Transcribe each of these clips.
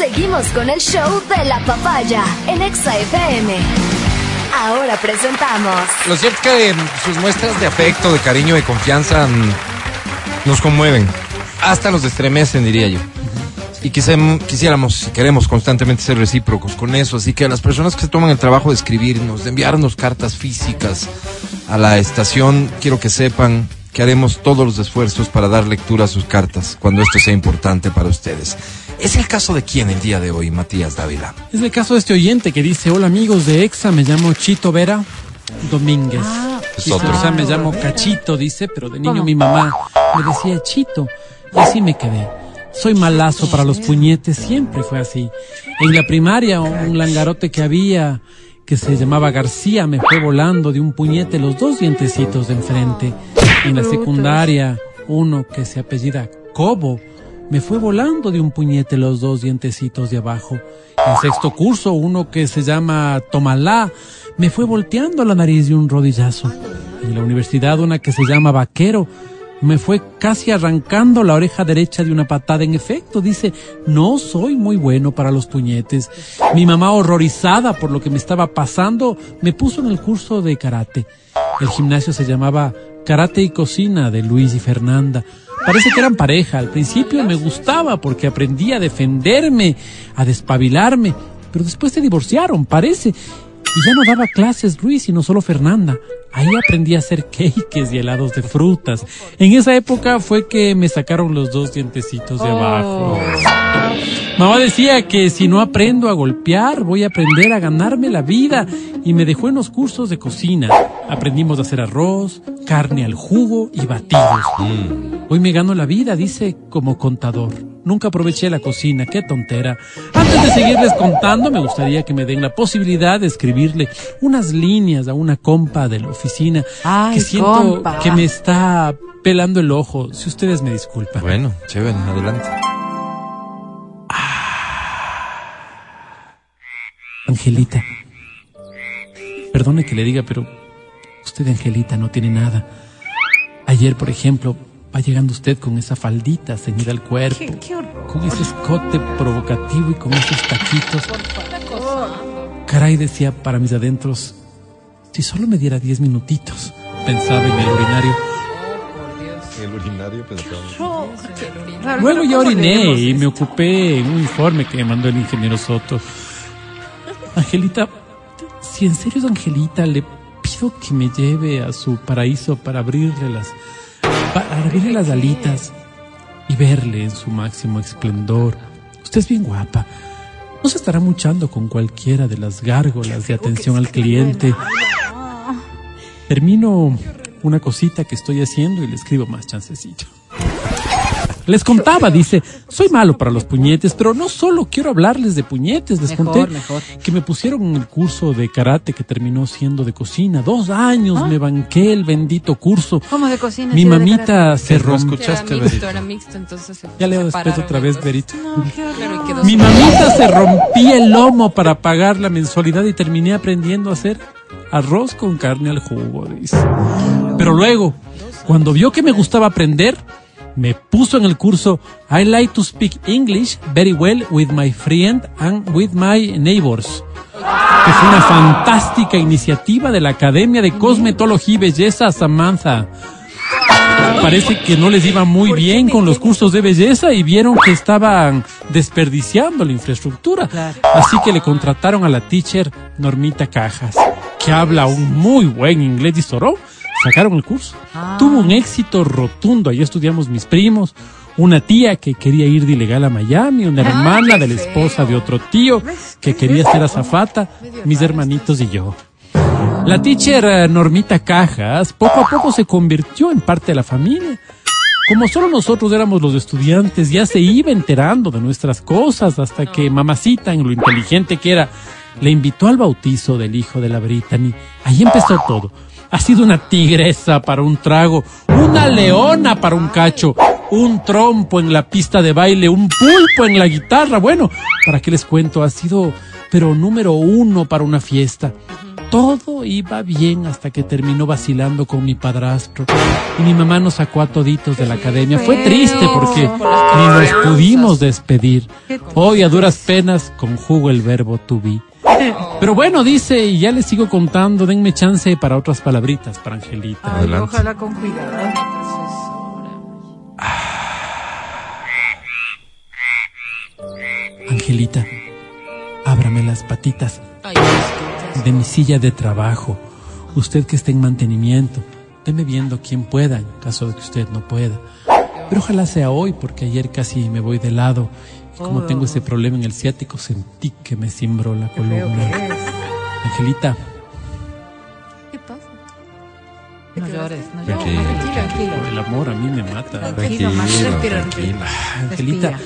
Seguimos con el show de la papaya en Exa FM. Ahora presentamos. Lo cierto es que sus muestras de afecto, de cariño, de confianza mm, nos conmueven. Hasta nos estremecen, diría yo. Y quisiéramos, si queremos constantemente ser recíprocos con eso. Así que a las personas que se toman el trabajo de escribirnos, de enviarnos cartas físicas a la estación, quiero que sepan que haremos todos los esfuerzos para dar lectura a sus cartas cuando esto sea importante para ustedes. ¿Es el caso de quién el día de hoy, Matías Dávila? Es el caso de este oyente que dice, hola amigos de EXA, me llamo Chito Vera Domínguez. Ah, O sea, me llamo Cachito, dice, pero de niño mi mamá me decía Chito. Y así me quedé. Soy malazo para los puñetes, siempre fue así. En la primaria, un langarote que había que se llamaba García me fue volando de un puñete los dos dientecitos de enfrente. En la secundaria, uno que se apellida Cobo me fue volando de un puñete los dos dientecitos de abajo. En sexto curso, uno que se llama Tomalá me fue volteando la nariz de un rodillazo. En la universidad, una que se llama Vaquero me fue casi arrancando la oreja derecha de una patada. En efecto, dice, no soy muy bueno para los puñetes. Mi mamá, horrorizada por lo que me estaba pasando, me puso en el curso de karate. El gimnasio se llamaba Karate y Cocina de Luis y Fernanda. Parece que eran pareja. Al principio me gustaba porque aprendí a defenderme, a despabilarme, pero después se divorciaron, parece. Y ya no daba clases Luis, sino solo Fernanda. Ahí aprendí a hacer cakes y helados de frutas. En esa época fue que me sacaron los dos dientecitos de abajo. Oh. Mamá decía que si no aprendo a golpear, voy a aprender a ganarme la vida. Y me dejó en los cursos de cocina. Aprendimos a hacer arroz, carne al jugo y batidos. Mm. Hoy me gano la vida, dice, como contador. Nunca aproveché la cocina, qué tontera. Antes de seguirles contando, me gustaría que me den la posibilidad de escribirle unas líneas a una compa de la oficina que siento que me está pelando el ojo, si ustedes me disculpan. Bueno, chévere, adelante. Angelita, perdone que le diga, pero usted, Angelita, no tiene nada. Ayer, por ejemplo, va llegando usted con esa faldita ceñida al cuerpo, con ese escote provocativo y con esos taquitos. Caray, decía para mis adentros, si solo me diera diez minutitos, pensaba en el urinario. El urinario Luego ya oriné y me ocupé en un informe que me mandó el ingeniero Soto. Angelita, si en serio es Angelita, le pido que me lleve a su paraíso para abrirle las abrirle las alitas y verle en su máximo esplendor. Usted es bien guapa. No se estará muchando con cualquiera de las gárgolas de atención al cliente. Termino una cosita que estoy haciendo y le escribo más chancecito. Les contaba, dice, soy malo para los puñetes, pero no solo quiero hablarles de puñetes, les conté que me pusieron en el curso de karate que terminó siendo de cocina. Dos años ¿Ah? me banqué el bendito curso. ¿Cómo de cocina? Mi mamita se rompió. escuchaste, era mixto, era mixto, entonces Ya leo después otra vez, Verito. Mi mamita se rompía el lomo para pagar la mensualidad y terminé aprendiendo a hacer arroz con carne al jugo, dice. Pero luego, cuando vio que me gustaba aprender, me puso en el curso I like to speak English very well with my friend and with my neighbors. Que fue una fantástica iniciativa de la Academia de Cosmetología y Belleza Samantha. Parece que no les iba muy bien con los cursos de belleza y vieron que estaban desperdiciando la infraestructura. Así que le contrataron a la teacher Normita Cajas, que habla un muy buen inglés y soró sacaron el curso. Ah. Tuvo un éxito rotundo. Ahí estudiamos mis primos, una tía que quería ir de ilegal a Miami, una hermana de la esposa de otro tío que quería ser azafata, mis hermanitos y yo. La teacher eh, Normita Cajas poco a poco se convirtió en parte de la familia. Como solo nosotros éramos los estudiantes, ya se iba enterando de nuestras cosas hasta que mamacita, en lo inteligente que era, le invitó al bautizo del hijo de la Brittany. Ahí empezó todo ha sido una tigresa para un trago, una leona para un cacho, un trompo en la pista de baile, un pulpo en la guitarra. Bueno, ¿para qué les cuento? Ha sido, pero número uno para una fiesta. todo iba bien hasta que terminó vacilando con mi padrastro. Y mi mamá nos sacó a toditos de la academia. Fue triste porque ni nos pudimos despedir. Hoy a duras penas conjugo el verbo to be. Pero bueno, dice, y ya les sigo contando, denme chance para otras palabritas para Angelita. Ay, ojalá con cuidado. Angelita, ábrame las patitas de mi silla de trabajo. Usted que está en mantenimiento, deme viendo quién pueda en caso de que usted no pueda. Pero ojalá sea hoy, porque ayer casi me voy de lado. Como tengo ese problema en el ciático, sentí que me cimbró la columna. Angelita, ¿Qué pasa? No llores, no llores. Tranquilo, Tranquilo, tranquilo. el amor a mí me mata. Tranquilo, más Tranquilo, tranquilo. Angelita,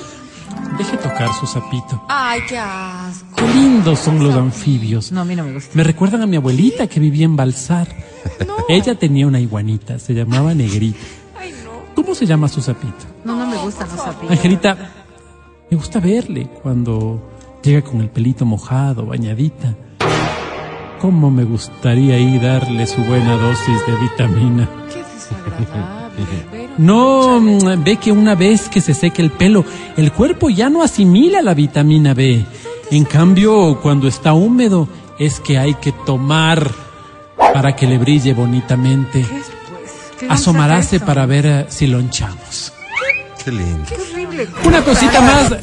deje tocar su sapito. Ay, qué asco. Qué lindos son los anfibios. No, a mí no me gusta. Me recuerdan a mi abuelita que vivía en Balsar. Ella tenía una iguanita, se llamaba Negrita. Ay, no. ¿Cómo se llama su sapito? No, no me gustan los sapillos. Angelita, me gusta verle cuando llega con el pelito mojado, bañadita. ¿Cómo me gustaría ir darle su buena dosis de vitamina? Qué desagradable. Pero No, mm, ve que una vez que se seque el pelo, el cuerpo ya no asimila la vitamina B. En cambio, cuando está húmedo, es que hay que tomar para que le brille bonitamente. ¿Qué Asomarase eso? para ver eh, si lonchamos. Qué lindo. Una cosita más.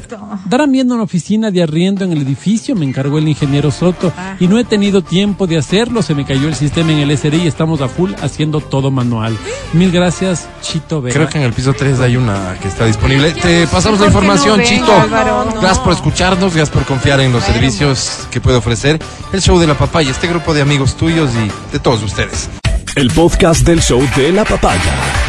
Darán viendo una oficina de arriendo en el edificio, me encargó el ingeniero Soto y no he tenido tiempo de hacerlo, se me cayó el sistema en el SRI y estamos a full haciendo todo manual. Mil gracias, Chito Vera. Creo que en el piso 3 hay una que está disponible. Te pasamos la ¿Por qué no información, Chito. Álvaro? No. Gracias por escucharnos, gracias por confiar en los servicios que puede ofrecer el show de la papaya, este grupo de amigos tuyos y de todos ustedes. El podcast del show de la papaya.